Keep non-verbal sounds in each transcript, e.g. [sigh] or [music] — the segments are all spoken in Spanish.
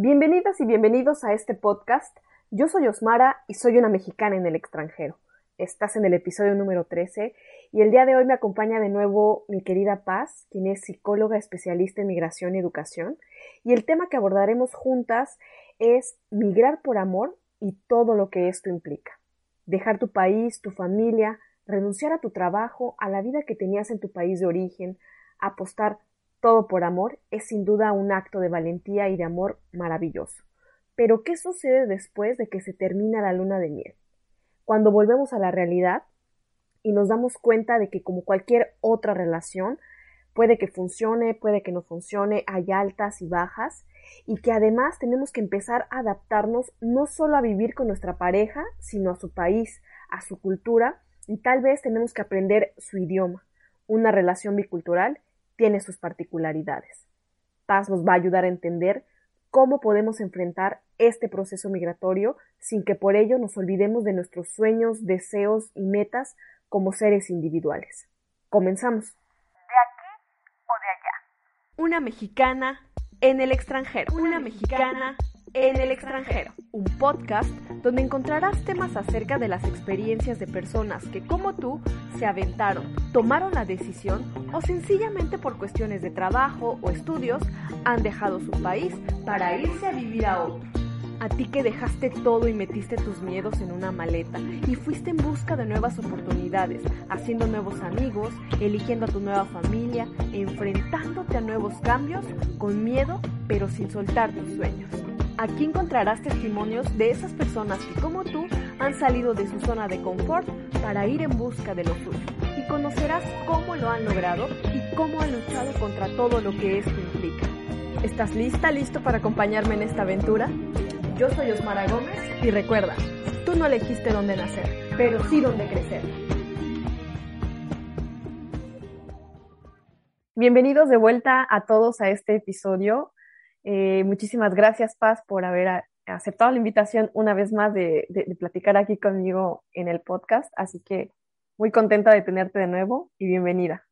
Bienvenidas y bienvenidos a este podcast. Yo soy Osmara y soy una mexicana en el extranjero. Estás en el episodio número 13 y el día de hoy me acompaña de nuevo mi querida Paz, quien es psicóloga especialista en migración y educación. Y el tema que abordaremos juntas es migrar por amor y todo lo que esto implica. Dejar tu país, tu familia, renunciar a tu trabajo, a la vida que tenías en tu país de origen, apostar todo por amor es sin duda un acto de valentía y de amor maravilloso. Pero ¿qué sucede después de que se termina la luna de miel? Cuando volvemos a la realidad y nos damos cuenta de que como cualquier otra relación, puede que funcione, puede que no funcione, hay altas y bajas, y que además tenemos que empezar a adaptarnos no solo a vivir con nuestra pareja, sino a su país, a su cultura, y tal vez tenemos que aprender su idioma. Una relación bicultural tiene sus particularidades. Paz nos va a ayudar a entender cómo podemos enfrentar este proceso migratorio sin que por ello nos olvidemos de nuestros sueños, deseos y metas como seres individuales. Comenzamos. ¿De aquí o de allá? Una mexicana en el extranjero. Una mexicana en el extranjero, un podcast donde encontrarás temas acerca de las experiencias de personas que como tú se aventaron, tomaron la decisión o sencillamente por cuestiones de trabajo o estudios han dejado su país para irse a vivir a otro. A ti que dejaste todo y metiste tus miedos en una maleta y fuiste en busca de nuevas oportunidades, haciendo nuevos amigos, eligiendo a tu nueva familia, enfrentándote a nuevos cambios con miedo pero sin soltar tus sueños. Aquí encontrarás testimonios de esas personas que como tú han salido de su zona de confort para ir en busca de lo suyo. Y conocerás cómo lo han logrado y cómo han luchado contra todo lo que esto implica. ¿Estás lista, listo para acompañarme en esta aventura? Yo soy Osmara Gómez y recuerda, tú no elegiste dónde nacer, pero sí dónde crecer. Bienvenidos de vuelta a todos a este episodio. Eh, muchísimas gracias, Paz, por haber aceptado la invitación una vez más de, platicar aquí conmigo en el podcast. Así que muy contenta de tenerte de nuevo y bienvenida.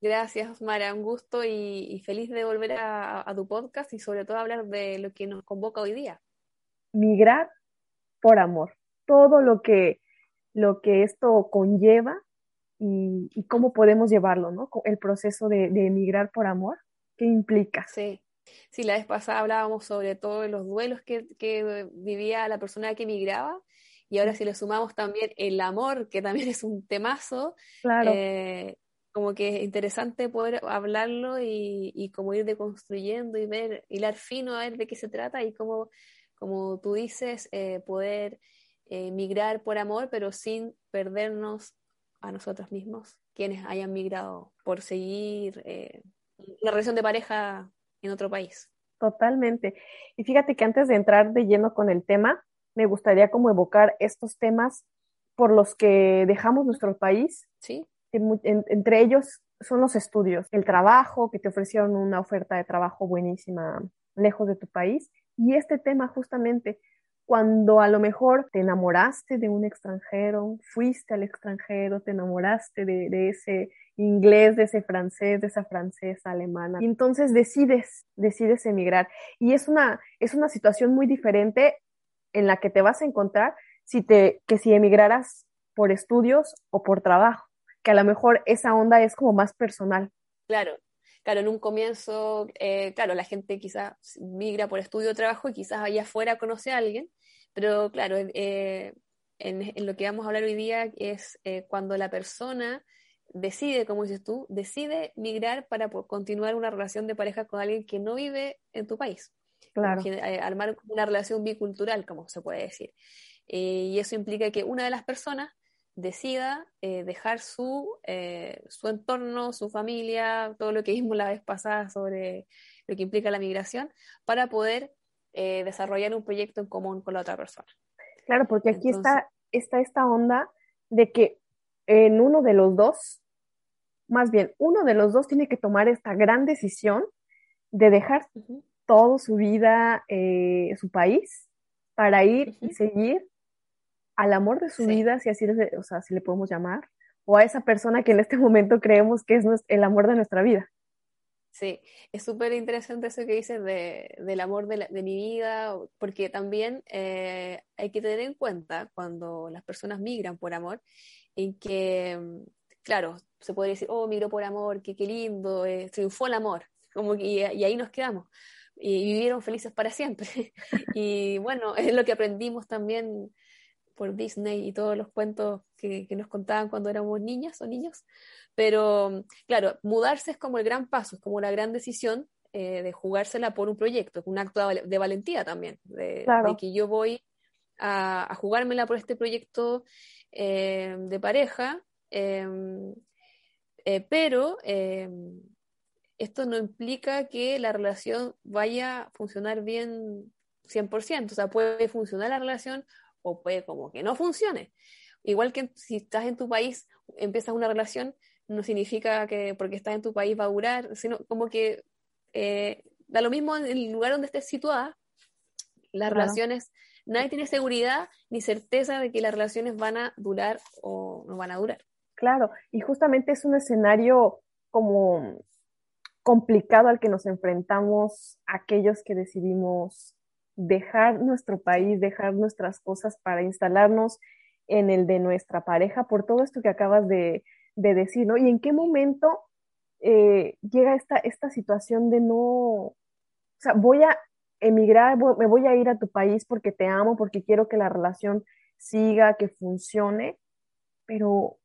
Gracias, Mara. Un gusto y, feliz de volver a, tu podcast y sobre todo hablar de lo que nos convoca hoy día. Migrar por amor. Todo lo que, lo que esto conlleva y, cómo podemos llevarlo, ¿no? El proceso de, de emigrar por amor, ¿qué implica? Sí. Sí, la vez pasada hablábamos sobre todos los duelos que, vivía la persona que emigraba y ahora si le sumamos también el amor, que también [laughs] es un temazo, eh, como que es interesante poder hablarlo y, y como ir deconstruyendo y ver, hilar fino a ver de qué se trata y cómo, como tú dices, eh, poder eh, migrar por amor, pero sin perdernos a nosotros mismos, quienes hayan migrado por seguir una relación de pareja en otro país. Totalmente. Y fíjate que antes de entrar de lleno con el tema, me gustaría como evocar estos temas por los que dejamos nuestro país. Sí. entre ellos son los estudios, el trabajo, que te ofrecieron una oferta de trabajo buenísima lejos de tu país. Y este tema justamente, cuando a lo mejor te enamoraste de un extranjero, fuiste al extranjero, te enamoraste de, ese inglés, de ese francés, de esa francesa, alemana, entonces decides, decides emigrar. Y es una, es una situación muy diferente en la que te vas a encontrar si te, que si emigraras por estudios o por trabajo, que a lo mejor esa onda es como más personal. Claro, claro, en un comienzo, eh, claro, la gente quizás migra por estudio o trabajo y quizás allá afuera conoce a alguien, pero claro, eh, en, lo que vamos a hablar hoy día es eh, cuando la persona decide, como dices tú, decide migrar para continuar una relación de pareja con alguien que no vive en tu país. Claro. armar una relación bicultural, como se puede decir. y eso implica que una de las personas decida eh, dejar su, eh, su entorno, su familia, todo lo que vimos la vez pasada sobre lo que implica la migración, para poder eh, desarrollar un proyecto en común con la otra persona. Claro, porque aquí está, está esta onda de que en uno de los dos, más bien, uno de los dos tiene que tomar esta gran decisión de dejar toda su vida, su país, para ir y seguir al amor de su vida, si así o sea, si le podemos llamar, o a esa persona que en este momento creemos que es el amor de nuestra vida. Sí, es súper interesante eso que dices de, del amor de, mi vida, porque también eh, hay que tener en cuenta cuando las personas migran por amor, en que, mm, claro, se podría decir, oh, migró por amor, qué, qué lindo, eh, triunfó el amor, como y, y ahí nos quedamos y vivieron felices para siempre. [laughs] y bueno, [laughs] es lo que aprendimos también por Disney y todos los cuentos que, que, nos contaban cuando éramos niñas o niños. Pero claro, mudarse es como el gran paso, es como la gran decisión eh, de jugársela por un proyecto, un acto de, valentía también, de, que yo voy a, a, jugármela por este proyecto eh, de pareja, em, eh, pero em, esto no implica que la relación vaya a funcionar bien 100%, o sea, puede funcionar la relación o puede como que no funcione. Igual que si estás en tu país, empiezas una relación, no significa que porque estás en tu país va a durar, sino como que eh, da lo mismo en el lugar donde estés situada, las relaciones, nadie tiene seguridad ni certeza de que las relaciones van a durar o no van a durar. Claro, y justamente es un escenario como complicado al que nos enfrentamos aquellos que decidimos dejar nuestro país, dejar nuestras cosas para instalarnos en el de nuestra pareja por todo esto que acabas de, de decir, ¿no? Y en qué momento eh, llega esta, esta situación de no, o sea, voy a emigrar, me voy a ir a tu país porque te amo, porque quiero que la relación siga, que funcione, pero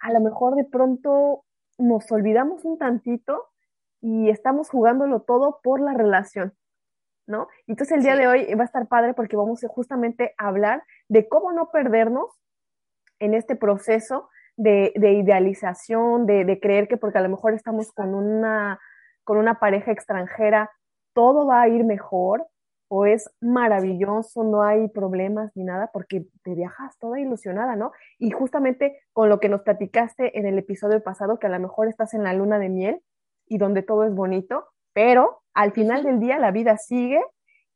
a lo mejor de pronto nos olvidamos un tantito y estamos jugándolo todo por la relación, ¿no? Entonces el día de hoy va a estar padre porque vamos justamente a hablar de cómo no perdernos en este proceso de, idealización, de, creer que porque a lo mejor estamos con una, con una pareja extranjera, todo va a ir mejor o es maravilloso, no hay problemas ni nada, porque te viajas toda ilusionada, ¿no? Y justamente con lo que nos platicaste en el episodio pasado, que a lo mejor estás en la luna de miel y donde todo es bonito, pero al final del día la vida sigue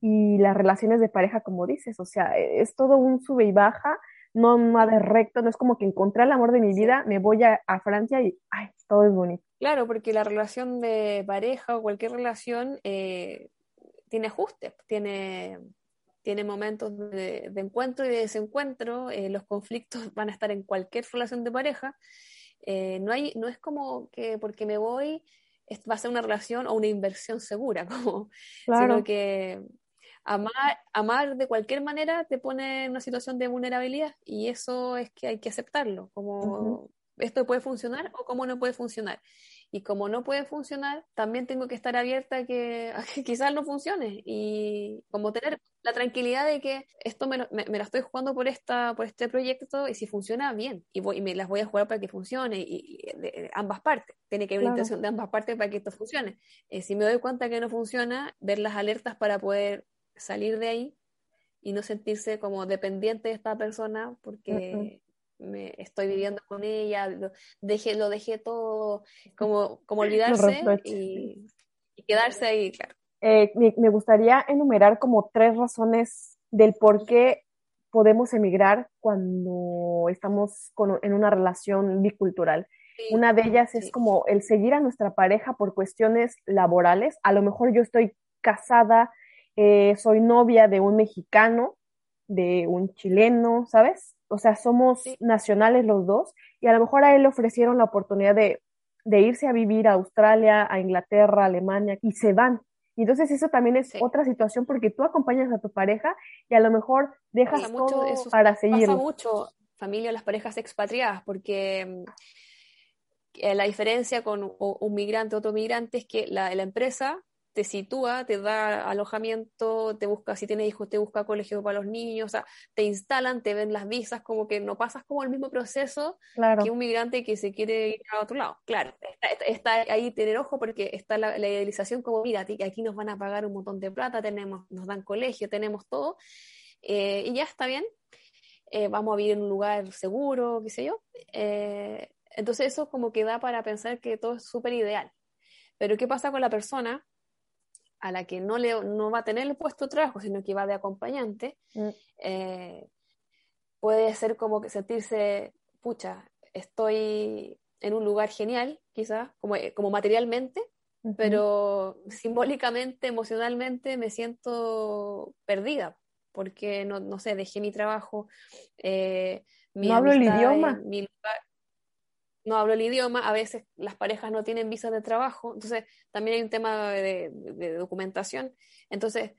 y las relaciones de pareja, como dices, o sea, es todo un sube y baja, no nada recto, no es como que encontré el amor de mi vida, me voy a, Francia y ay, todo es bonito. Claro, porque la relación de pareja o cualquier relación eh, tiene ajustes, tiene, tiene momentos de, encuentro y de desencuentro, eh, los conflictos [laughs] van a estar en cualquier relación de pareja. Eh, no, hay, no es como que porque me voy va a ser una relación o una inversión segura, [laughs] como, sino que amar, amar de cualquier manera te pone en una situación de vulnerabilidad y eso es que hay que aceptarlo, como esto puede funcionar o cómo no puede funcionar. Y como no puede funcionar, también tengo que estar abierta a que, [laughs] quizás no funcione y como tener la tranquilidad de que esto me, me, la estoy jugando por, esta, por este proyecto y si funciona, bien. Y, voy, y me las voy a jugar para que funcione y, de, ambas partes. Tiene que haber una intención de ambas partes para que esto funcione. Eh, si me doy cuenta que no funciona, ver las alertas para poder salir de ahí y no sentirse como dependiente de esta persona porque me estoy viviendo con ella, lo dejé, lo dejé todo, como, como olvidarse y, quedarse ahí, claro. Eh, me, gustaría enumerar como tres razones del por qué podemos emigrar cuando estamos en una relación bicultural. una de ellas es como el seguir a nuestra pareja por cuestiones laborales. A lo mejor yo estoy casada, eh, soy novia de un mexicano, de un chileno, ¿sabes? O sea, somos nacionales los dos, y a lo mejor a él le ofrecieron la oportunidad de, irse a vivir a Australia, a Inglaterra, a Alemania, y se van. Y entonces eso también es otra situación porque tú acompañas a tu pareja y a lo mejor dejas todo para seguir. Pasa mucho, familia, las parejas expatriadas, porque mm, eh, la diferencia con un, migrante, otro migrante, es que la, la empresa te sitúa, te da alojamiento, te busca, si tienes hijos, te busca colegio para los niños, o sea, te instalan, te ven las visas, como que no pasas como el mismo proceso que un migrante que se quiere ir a otro lado. Claro, está, ahí tener ojo porque está la, idealización como, mira, aquí nos van a pagar un montón de plata, tenemos, nos dan colegio, tenemos todo, eh, y ya está bien, eh, vamos a vivir en un lugar seguro, qué sé yo. Eh, entonces eso como que da para pensar que todo es súper ideal. Pero ¿qué pasa con la persona a la que no, le, no va a tener el puesto de trabajo, sino que va de acompañante, mm. eh, puede ser como que sentirse, pucha, estoy en un lugar genial, quizás, como, eh, como materialmente, pero simbólicamente, emocionalmente me siento perdida, porque no, no sé, dejé mi trabajo. Eh, no hablo el idioma. No hablo el idioma, a veces las parejas no tienen visas de trabajo, entonces también hay un tema de, de documentación. Entonces,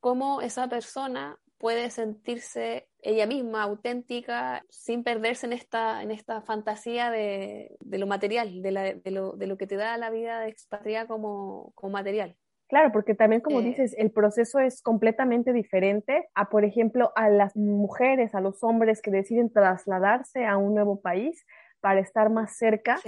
¿cómo esa persona puede sentirse ella misma auténtica sin perderse en esta, en esta fantasía de, lo material, de, lo, que te da la vida de expatriada como, material. Claro, porque también como eh, dices, el proceso es completamente diferente a, por ejemplo, a las mujeres, a los hombres que deciden trasladarse a un nuevo país para estar más cerca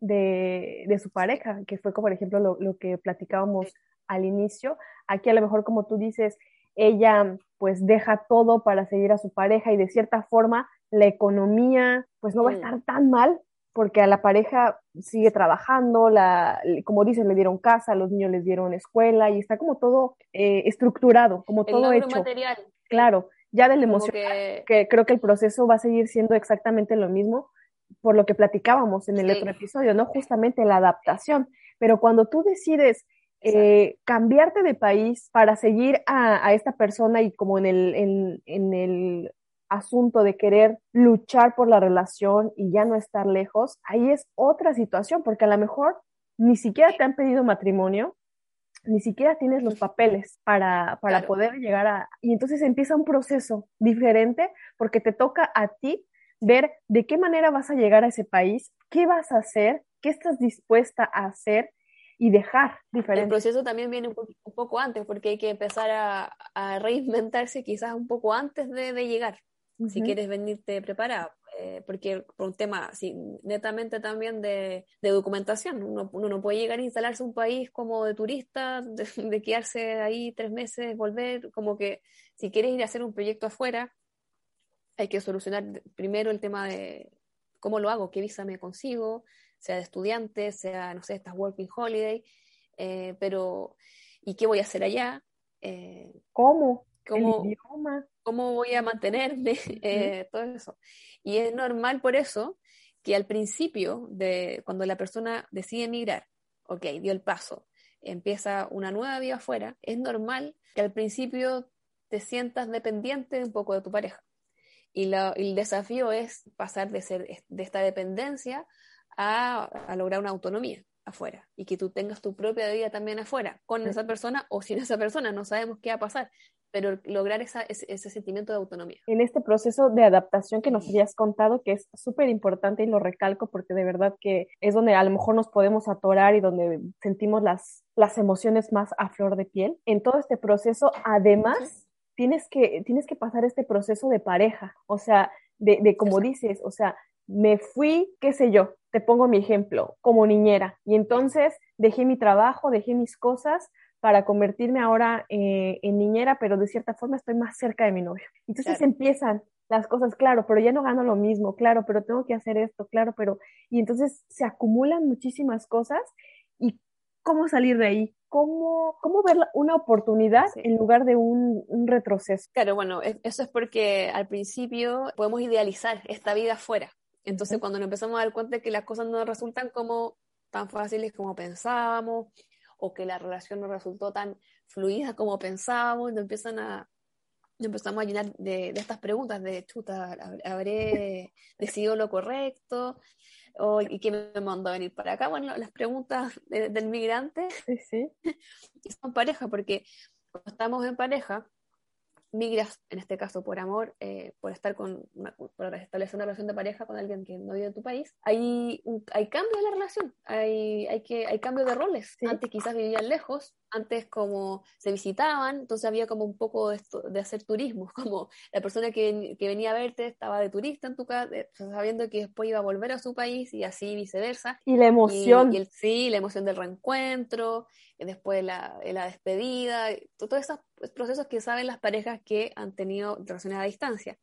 de, su pareja, que fue, como por ejemplo, lo, que platicábamos al inicio. Aquí a lo mejor, como tú dices, ella pues deja todo para seguir a su pareja y de cierta forma la economía pues no va a estar tan mal porque a la pareja sigue trabajando, la, como dicen, le dieron casa, los niños les dieron escuela y está como todo eh, estructurado, como todo hecho. material. Claro, ya del emocional, que... creo que el proceso va a seguir siendo exactamente lo mismo por lo que platicábamos en el otro episodio, ¿no? Justamente la adaptación. Pero cuando tú decides eh, cambiarte de país para seguir a, esta persona y como en el, en, el asunto de querer luchar por la relación y ya no estar lejos, ahí es otra situación, porque a lo mejor ni siquiera te han pedido matrimonio, ni siquiera tienes los papeles para, para poder llegar a... Y entonces empieza un proceso diferente porque te toca a ti ver de qué manera vas a llegar a ese país, qué vas a hacer, qué estás dispuesta a hacer y dejar diferente. El proceso también viene un, poco antes, porque hay que empezar a, reinventarse quizás un poco antes de, llegar, si quieres venirte preparado. Eh, porque por un tema netamente también de, documentación, uno, no puede llegar a instalarse un país como de turista, de, quedarse ahí tres meses, volver, como que si quieres ir a hacer un proyecto afuera, hay que solucionar primero el tema de cómo lo hago, qué visa me consigo, sea de estudiante, sea, no sé, estas working holiday, eh, pero ¿y qué voy a hacer allá? Eh, ¿Cómo? ¿Cómo, ¿Cómo voy a mantenerme? [laughs] Eh, todo eso. Y es normal por eso que al principio, de cuando la persona decide emigrar, ok, dio el paso, empieza una nueva vida afuera, es normal que al principio te sientas dependiente un poco de tu pareja. Y, el desafío es pasar de, ser, de esta dependencia a, lograr una autonomía afuera y que tú tengas tu propia vida también afuera, con esa persona o sin esa persona, no sabemos qué va a pasar, pero lograr esa, ese, sentimiento de autonomía. En este proceso de adaptación que nos habías contado, que es súper importante y lo recalco porque de verdad que es donde a lo mejor nos podemos atorar y donde sentimos las, las emociones más a flor de piel, en todo este proceso, además, tienes, que, tienes que pasar este proceso de pareja, o sea, de, de como dices, o sea, me fui, qué sé yo, te pongo mi ejemplo, como niñera. Y entonces dejé mi trabajo, dejé mis cosas para convertirme ahora eh, en niñera, pero de cierta forma estoy más cerca de mi novio. Entonces empiezan las cosas, claro, pero ya no gano lo mismo, claro, pero tengo que hacer esto, claro, pero... Y entonces se acumulan muchísimas cosas y cómo salir de ahí, cómo, cómo ver una oportunidad en lugar de un, un, retroceso. Claro, bueno, eso es porque al principio podemos idealizar esta vida afuera, entonces, cuando nos empezamos a dar cuenta de que las cosas no resultan como tan fáciles como pensábamos, o que la relación no resultó tan fluida como pensábamos, nos empiezan a empezamos a llenar de, estas preguntas de chuta, ¿habré decidido lo correcto? ¿O, ¿Y quién me mandó a venir para acá? Bueno, las preguntas del migrante sí, sí. [laughs] son pareja, porque cuando estamos en pareja, migras, en este caso por amor, eh, por estar con, por establecer una relación de pareja con alguien que no vive en tu país, hay, hay cambio en la relación, hay, hay, que, hay cambio de roles. Antes quizás vivían lejos, antes como se visitaban, entonces había como un poco de, esto, de hacer turismo, [laughs] como la persona que, que, venía a verte estaba de turista en tu casa, sabiendo que después iba a volver a su país y así viceversa. Y la emoción. Y, el, sí, la emoción del reencuentro, después la, la despedida, todos esos procesos que saben las parejas que han tenido relaciones a distancia.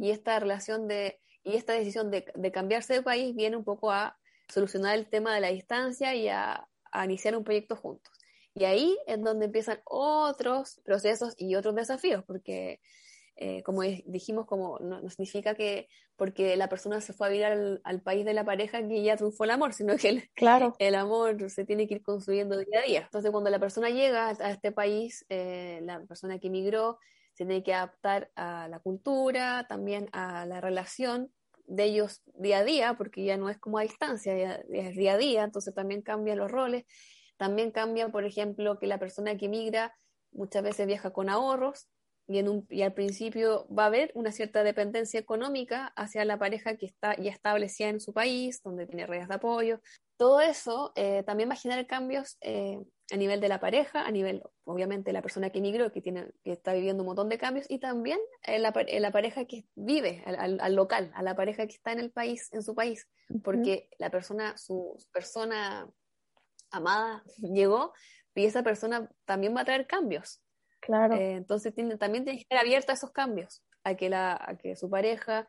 Y esta relación de, y esta decisión de, de, cambiarse de país viene un poco a solucionar el tema de la distancia y a, a iniciar un proyecto juntos. Y ahí es donde empiezan otros procesos y otros desafíos, porque eh, como dijimos, como no, significa que porque la persona se fue a vivir al, país de la pareja que ya triunfó el amor, sino que el, claro. el amor se tiene que ir construyendo día a día. Entonces, cuando la persona llega a este país, eh, la persona que emigró se tiene que adaptar a la cultura, también a la relación de ellos día a día, porque ya no es como a distancia, ya es día a día, entonces también cambian los roles. También cambia, por ejemplo, que la persona que emigra muchas veces viaja con ahorros, y, en un, y al principio va a haber una cierta dependencia económica hacia la pareja que está ya establecida en su país, donde tiene redes de apoyo. Todo eso eh, también va a generar cambios eh, a nivel de la pareja, a nivel, obviamente, la persona que emigró, que, tiene, que está viviendo un montón de cambios, y también en la, la pareja que vive, al, al, local, a la pareja que está en el país, en su país, porque la persona, su persona amada llegó y esa persona también va a traer cambios Claro. Eh, entonces tiene, también tiene que estar abierta a esos cambios, a que, la, a que su pareja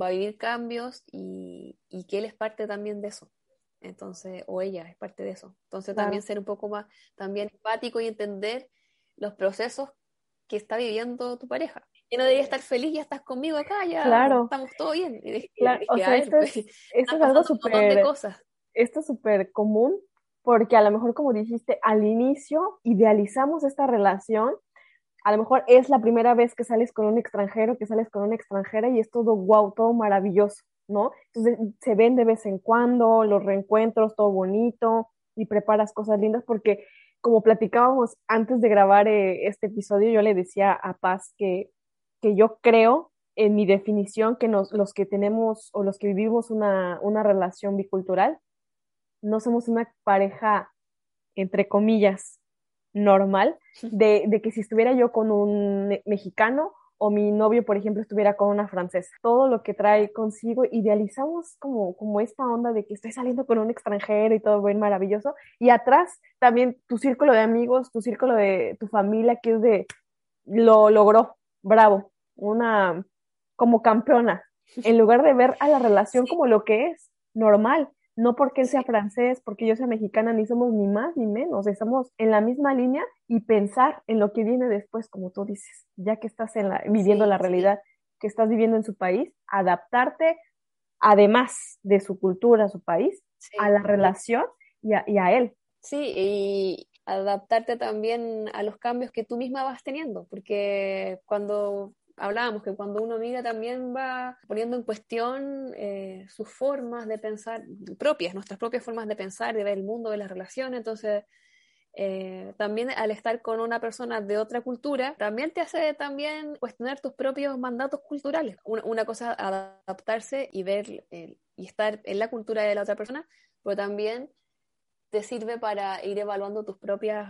va a vivir cambios y, y, que él es parte también de eso. Entonces, o ella es parte de eso. Entonces también ser un poco más también empático y entender los procesos que está viviendo tu pareja. Y no debería estar feliz, ya estás conmigo acá, ya estamos todo bien. claro, o sea, esto, es, [laughs] esto es algo súper... Esto es súper común porque a lo mejor, como dijiste, al inicio idealizamos esta relación a lo mejor es la primera vez que sales con un extranjero, que sales con una extranjera y es todo wow, todo maravilloso, ¿no? Entonces se ven de vez en cuando los reencuentros, todo bonito y preparas cosas lindas porque como platicábamos antes de grabar eh, este episodio, yo le decía a Paz que, que yo creo en mi definición que nos, los que tenemos o los que vivimos una, una relación bicultural, no somos una pareja, entre comillas, normal de, de, que si estuviera yo con un mexicano o mi novio, por ejemplo, estuviera con una francesa. Todo lo que trae consigo, idealizamos como, como esta onda de que estoy saliendo con un extranjero y todo bien maravilloso. Y atrás también tu círculo de amigos, tu círculo de tu familia, que es de, lo logró, bravo, una, como campeona, [laughs] en lugar de ver a la relación como lo que es, normal no porque él sea francés, porque yo sea mexicana, ni somos ni más ni menos, estamos en la misma línea y pensar en lo que viene después, como tú dices, ya que estás en la, viviendo la realidad que estás viviendo en su país, adaptarte, además de su cultura, su país, a la relación y a, y a él. Sí, y adaptarte también a los cambios que tú misma vas teniendo, porque cuando hablábamos que cuando uno mira también va poniendo en cuestión eh, sus formas de pensar propias, nuestras propias formas de pensar, de ver el mundo, de las relaciones, entonces eh, también al estar con una persona de otra cultura, también te hace también cuestionar tus propios mandatos culturales. Una, una cosa adaptarse y ver y estar en la cultura de la otra persona, pero también te sirve para ir evaluando tus propias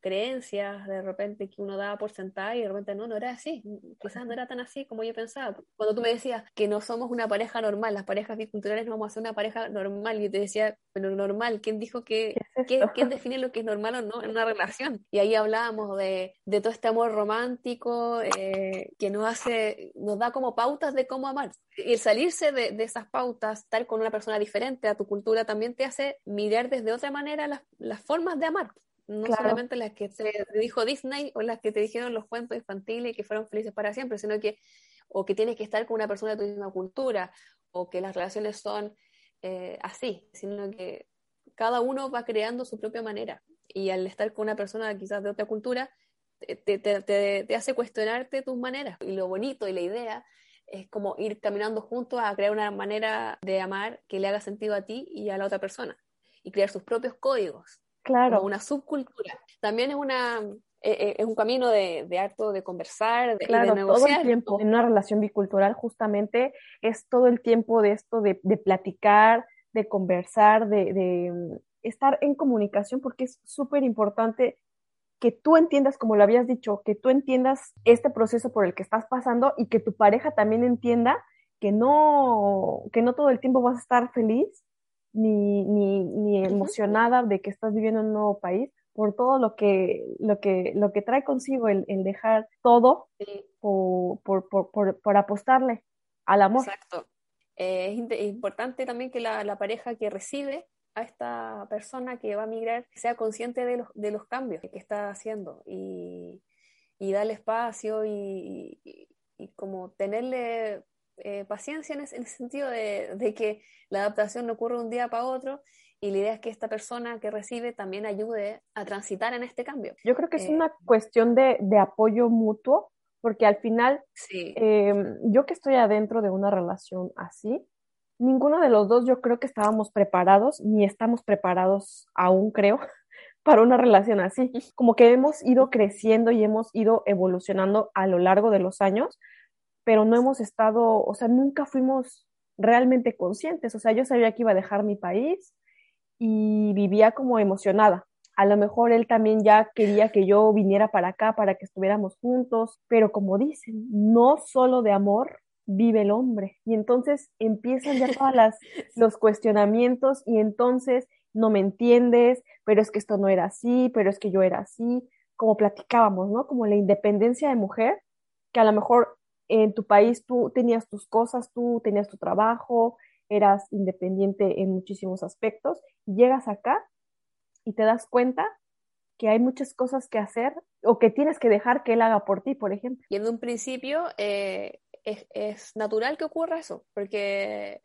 creencias de repente que uno daba por sentada y de repente no, no era así, quizás no era tan así como yo pensaba. Cuando tú me decías que no somos una pareja normal, las parejas biculturales no vamos a ser una pareja normal, y yo te decía, pero normal, ¿quién dijo que, ¿quién define lo que es normal o no en una relación? Y ahí hablábamos de, de todo este amor romántico eh, que nos hace, nos da como pautas de cómo amar. Y el salirse de, de, esas pautas, estar con una persona diferente a tu cultura, también te hace mirar desde otra manera las, las formas de amar no solamente las que te dijo Disney o las que te dijeron los cuentos infantiles que fueron felices para siempre, sino que o que tienes que estar con una persona de tu misma cultura o que las relaciones son eh, así, sino que cada uno va creando su propia manera. Y al estar con una persona quizás de otra cultura te, te, te, hace cuestionarte tus maneras. Y lo bonito y la idea es como ir caminando juntos a crear una manera de amar que le haga sentido a ti y a la otra persona y crear sus propios códigos Claro. una subcultura. También es una eh, eh, es un camino de, de harto de conversar, de, claro, de negociar. Todo el tiempo. En una relación bicultural, justamente, es todo el tiempo de esto de, de platicar, de conversar, de, de mm, estar en comunicación, porque es súper importante que tú entiendas, como lo habías dicho, que tú entiendas este proceso por el que estás pasando y que tu pareja también entienda que no, que no todo el tiempo vas a estar feliz ni, ni, ni emocionada de que estás viviendo en un nuevo país por todo lo que, lo que, lo que trae consigo el, el dejar todo por, por, por, por, apostarle al amor. Exacto. Eh, es, importante también que la, la, pareja que recibe a esta persona que va a migrar sea consciente de los, de los cambios que está haciendo y, y darle espacio y, y como tenerle eh, paciencia en, ese, sentido de, que la adaptación no ocurre un día para otro y la idea es que esta persona que recibe también ayude a transitar en este cambio. Yo creo que es una cuestión de, apoyo mutuo, porque al final, em, yo que estoy adentro de una relación así, ninguno de los dos yo creo que estábamos preparados, ni estamos preparados aún, creo, [laughs] para una relación así. [laughs] Como que hemos ido creciendo y hemos ido evolucionando a lo largo de los años, pero no hemos estado, o sea, nunca fuimos realmente conscientes. O sea, yo sabía que iba a dejar mi país y vivía como emocionada. A lo mejor él también ya quería que yo viniera para acá para que estuviéramos juntos, pero como dicen, no solo de amor vive el hombre. Y entonces empiezan ya todos [laughs] los cuestionamientos y entonces no me entiendes, pero es que esto no era así, pero es que yo era así, como platicábamos, ¿no? Como la independencia de mujer, que a lo mejor en tu país tú tenías tus cosas, tú tenías tu trabajo, eras independiente en muchísimos aspectos, llegas acá y te das cuenta que hay muchas cosas que hacer o que tienes que dejar que él haga por ti, por ejemplo. Y en un principio eh, es, natural que ocurra eso, porque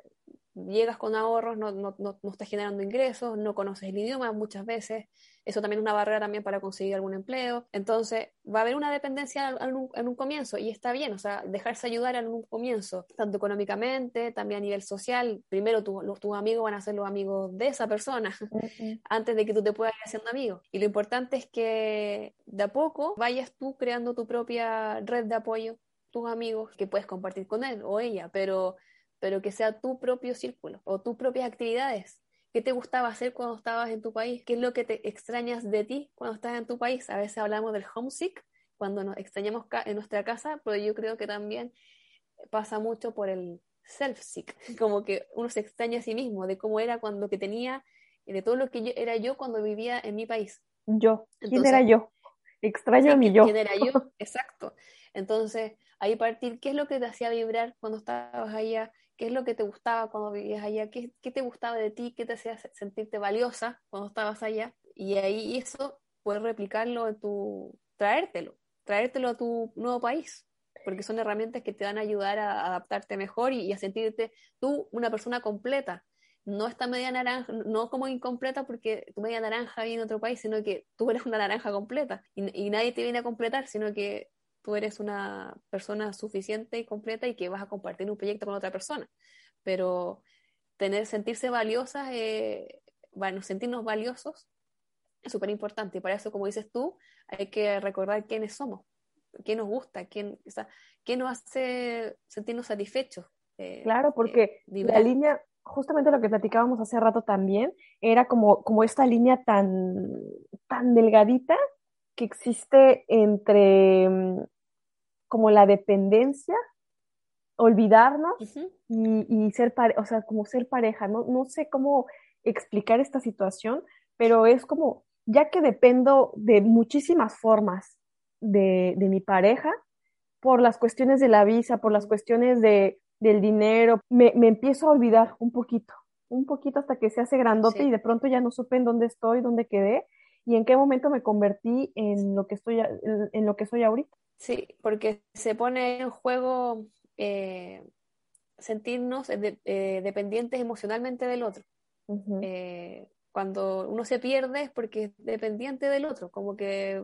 llegas con ahorros, no, no, no, no, estás generando ingresos, no conoces el idioma muchas veces, eso también es una barrera también para conseguir algún empleo, entonces va a haber una dependencia en un, en un comienzo y está bien, o sea, dejarse ayudar en un comienzo, tanto económicamente, también a nivel social, primero tu, los, tus amigos van a ser los amigos de esa persona, [laughs] antes de que tú te puedas ir haciendo amigo, y lo importante es que de a poco vayas tú creando tu propia red de apoyo, tus amigos que puedes compartir con él o ella, pero pero que sea tu propio círculo o tus propias actividades. ¿Qué te gustaba hacer cuando estabas en tu país? ¿Qué es lo que te extrañas de ti cuando estás en tu país? A veces hablamos del homesick, cuando nos extrañamos en nuestra casa, pero yo creo que también pasa mucho por el self-sick, [laughs] como que uno se extraña a sí mismo, de cómo era cuando que tenía, de todo lo que yo, era yo cuando vivía en mi país. Yo, ¿quién era yo? Extraño a mi yo. ¿Quién era yo? [laughs] Exacto. Entonces, ahí partir, ¿qué es lo que te hacía vibrar cuando estabas allá? Qué es lo que te gustaba cuando vivías allá, qué, te gustaba de ti, qué te hacía sentirte valiosa cuando estabas allá. Y ahí eso puedes replicarlo en tu, traértelo, traértelo a tu nuevo país, porque son herramientas que te van a ayudar a adaptarte mejor y, a sentirte tú una persona completa. No esta media naranja, no como incompleta porque tu media naranja viene en otro país, sino que tú eres una naranja completa y nadie te viene a completar, sino que tú eres una persona suficiente y completa y que vas a compartir un proyecto con otra persona. Pero tener, sentirse valiosas, eh, bueno, sentirnos valiosos es súper importante. Y para eso, como dices tú, hay que recordar quiénes somos, qué nos gusta, quién, o sea, qué nos hace sentirnos satisfechos. Eh, claro, porque eh, la línea, justamente lo que platicábamos hace rato también, era como, como esta línea tan, tan delgadita que existe entre mm, como la dependencia, olvidarnos y, ser pareja, o sea, como ser pareja. No, no sé cómo explicar esta situación, pero es como, ya que dependo de muchísimas formas de, mi pareja, por las cuestiones de la visa, por las cuestiones de, del dinero, me, empiezo a olvidar un poquito, un poquito hasta que se hace grandote y de pronto ya no supe en dónde estoy, dónde quedé y en qué momento me convertí en lo que estoy, en lo que soy ahorita. Sí, porque se pone en juego eh, sentirnos eh, dependientes emocionalmente del otro. Eh, cuando uno se pierde es porque es dependiente del otro, como que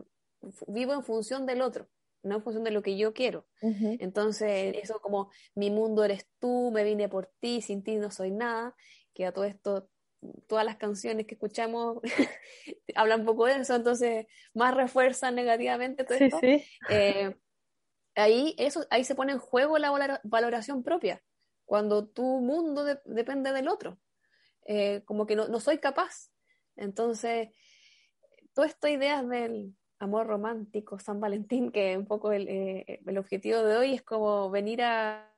vivo en función del otro, no en función de lo que yo quiero. Entonces, eso como mi mundo eres tú, me vine por ti, sin ti no soy nada, que a todo esto todas las canciones que escuchamos [laughs] hablan un poco de eso, entonces más refuerzan negativamente todo esto. Eh, ahí, eso, ahí se pone en juego la valoración propia, cuando tu mundo depende del otro, eh, como que no, soy capaz. Entonces, todas estas ideas del amor romántico, San Valentín, que un poco el, eh, el objetivo de hoy es como venir a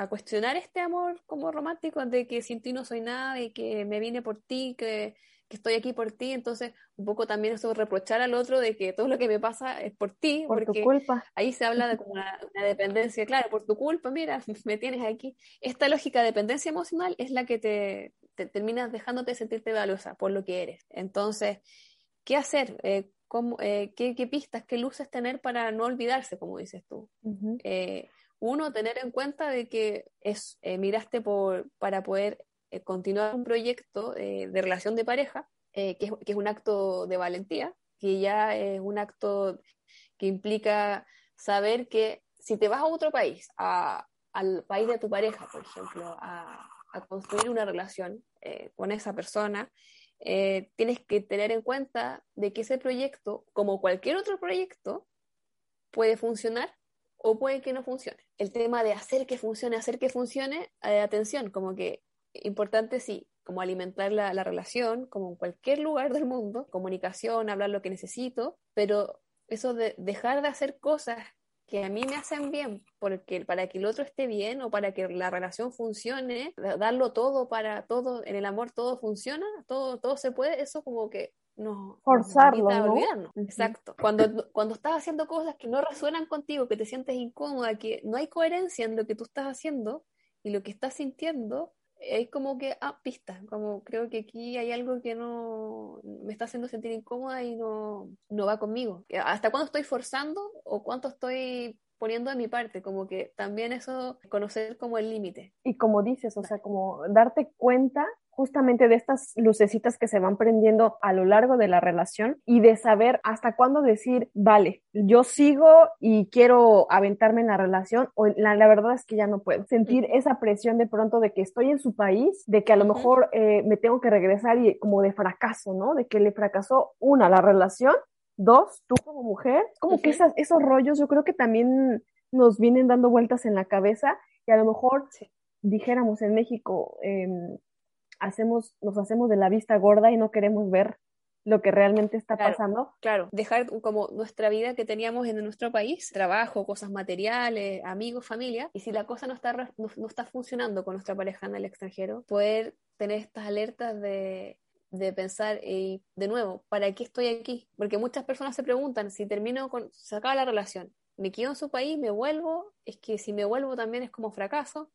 a cuestionar este amor como romántico de que sin ti no soy nada y que me vine por ti, que, estoy aquí por ti, entonces un poco también eso reprochar al otro de que todo lo que me pasa es por ti, por porque tu culpa. ahí se habla de como una, dependencia, claro, por tu culpa, mira, [laughs] me tienes aquí. Esta lógica de dependencia emocional es la que te, te terminas dejándote sentirte valiosa por lo que eres. Entonces, ¿qué hacer? Eh, ¿cómo, eh, qué, pistas, qué luces tener para no olvidarse, como dices tú? Uno, tener en cuenta de que es, eh, miraste por, para poder eh, continuar un proyecto de relación de pareja, que es, que, es, un acto de valentía, que ya es un acto que implica saber que si te vas a otro país, al país de tu pareja, por ejemplo, a, construir una relación eh, con esa persona, eh, tienes que tener en cuenta de que ese proyecto, como cualquier otro proyecto, puede funcionar o puede que no funcione. El tema de hacer que funcione, hacer que funcione, eh, atención, como que importante sí, como alimentar la, la, relación, como en cualquier lugar del mundo, comunicación, hablar lo que necesito, pero eso de dejar de hacer cosas que a mí me hacen bien, porque para que el otro esté bien o para que la relación funcione, darlo todo para todo, en el amor todo funciona, todo, todo se puede, eso como que no forzarlo, olvidarnos. Exacto. Cuando, cuando estás haciendo cosas que no resuenan contigo, que te sientes incómoda, que no hay coherencia en lo que tú estás haciendo y lo que estás sintiendo, es como que, ah, pista, como creo que aquí hay algo que no me está haciendo sentir incómoda y no, no va conmigo. ¿Hasta cuándo estoy forzando o cuánto estoy poniendo de mi parte? Como que también eso, conocer como el límite. Y como dices, o sea, como darte cuenta justamente de estas lucecitas que se van prendiendo a lo largo de la relación y de saber hasta cuándo decir, vale, yo sigo y quiero aventarme en la relación o la, verdad es que ya no puedo. Sentir esa presión de pronto de que estoy en su país, de que a lo mejor eh, me tengo que regresar y como de fracaso, ¿no? De que le fracasó una, la relación, dos, tú como mujer, como que esas, esos rollos yo creo que también nos vienen dando vueltas en la cabeza y a lo mejor dijéramos en México, eh, hacemos, nos hacemos de la vista gorda y no queremos ver lo que realmente está pasando. Claro, dejar como nuestra vida que teníamos en nuestro país, trabajo, cosas materiales, amigos, familia, y si la cosa no está, no, está funcionando con nuestra pareja en el extranjero, poder tener estas alertas de, de pensar, y de nuevo, ¿para qué estoy aquí? Porque muchas personas se preguntan, si termino con, se acaba la relación, me quedo en su país, me vuelvo, es que si me vuelvo también es como fracaso,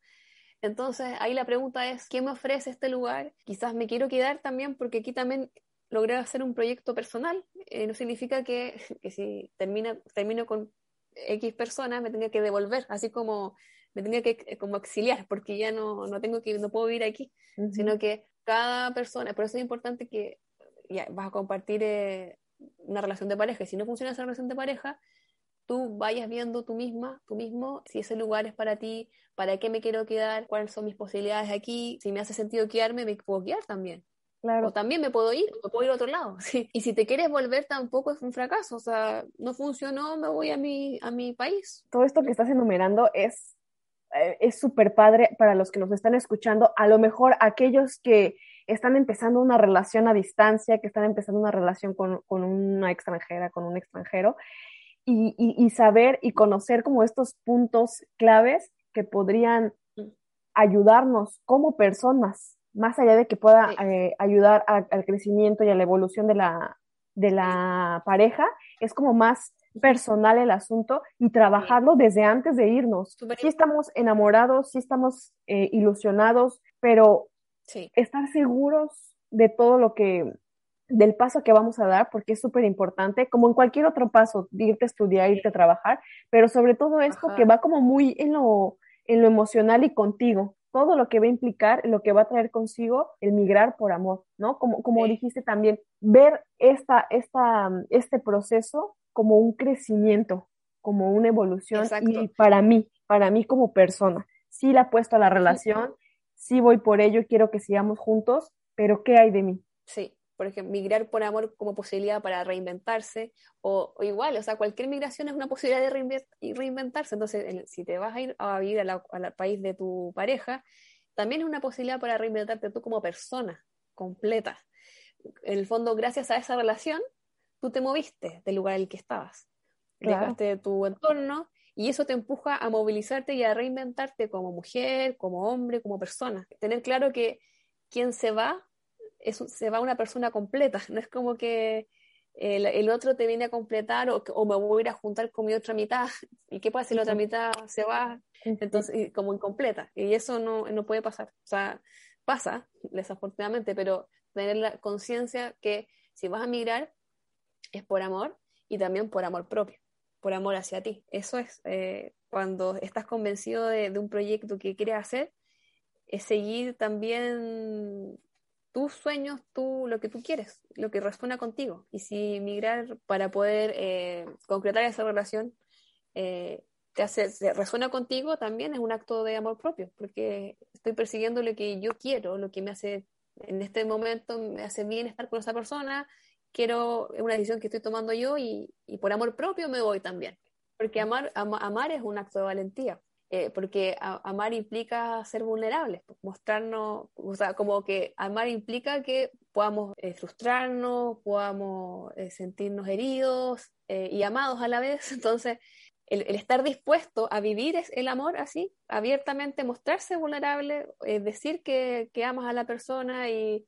entonces ahí la pregunta es, ¿qué me ofrece este lugar? Quizás me quiero quedar también porque aquí también logré hacer un proyecto personal. Eh, no significa que, [laughs] que si termina, termino con X persona me tenga que devolver, así como me tenga que eh, como exiliar porque ya no, no tengo que, no puedo vivir aquí, sino que cada persona, por eso es importante que ya, vas a compartir eh, una relación de pareja y si no funciona esa relación de pareja, tú vayas viendo tú misma, tú mismo, si ese lugar es para ti, para qué me quiero quedar, cuáles son mis posibilidades aquí, si me hace sentido quedarme, me puedo quedar también. Claro. O también me puedo ir, me puedo ir a otro lado. [laughs] Y si te quieres volver tampoco es un fracaso, o sea, no funcionó, me voy a mi, a mi país. Todo esto que estás enumerando es eh, es súper padre para los que nos están escuchando, a lo mejor aquellos que están empezando una relación a distancia, que están empezando una relación con, con una extranjera, con un extranjero, y, saber y conocer como estos puntos claves que podrían ayudarnos como personas, más allá de que pueda eh, ayudar al crecimiento y a la evolución de la, de la pareja, es como más personal el asunto y trabajarlo desde antes de irnos. Sí estamos enamorados, sí estamos eh, ilusionados, pero estar seguros de todo lo que del paso que vamos a dar, porque es súper importante, como en cualquier otro paso, irte a estudiar, irte a trabajar, pero sobre todo esto que va como muy en lo, en lo emocional y contigo, todo lo que va a implicar, lo que va a traer consigo el migrar por amor, ¿no? Como, como dijiste también, ver esta, esta, este proceso como un crecimiento, como una evolución, y para mí, para mí como persona, sí la he puesto a la relación, sí voy por ello, quiero que sigamos juntos, pero ¿qué hay de mí? Sí, por ejemplo, migrar por amor como posibilidad para reinventarse, o, igual, o sea, cualquier migración es una posibilidad de reinventarse. Entonces, si te vas a ir a vivir al país de tu pareja, también es una posibilidad para reinventarte tú como persona completa. En el fondo, gracias a esa relación, tú te moviste del lugar en el que estabas. Dejaste de tu entorno y eso te empuja a movilizarte y a reinventarte como mujer, como hombre, como persona. Tener claro que quien se va se va una persona completa, [laughs] no es como que el, otro te viene a completar o, o, me voy a ir a juntar con mi otra mitad [laughs] y qué pasa si la otra mitad se va, entonces como incompleta y eso no, no puede pasar, o sea, pasa desafortunadamente, pero tener la conciencia que si vas a migrar es por amor y también por amor propio, por amor hacia ti. Eso es eh, cuando estás convencido de, de, un proyecto que quieres hacer, es seguir también tus sueños, tú, lo que tú quieres, lo que resuena contigo. Y si migrar para poder eh, concretar esa relación eh, te hace, resuena contigo, también es un acto de amor propio, porque estoy persiguiendo lo que yo quiero, lo que me hace, en este momento, me hace bien estar con esa persona, quiero una decisión que estoy tomando yo y, y por amor propio me voy también. Porque amar, amar es un acto de valentía. Eh, porque amar implica ser vulnerables, pues, mostrarnos, o sea, como que amar implica que podamos eh, frustrarnos, podamos eh, sentirnos heridos y amados a la vez. [laughs] Entonces, el, estar dispuesto a vivir es el amor así, abiertamente, mostrarse vulnerable, decir que, que, amas a la persona y,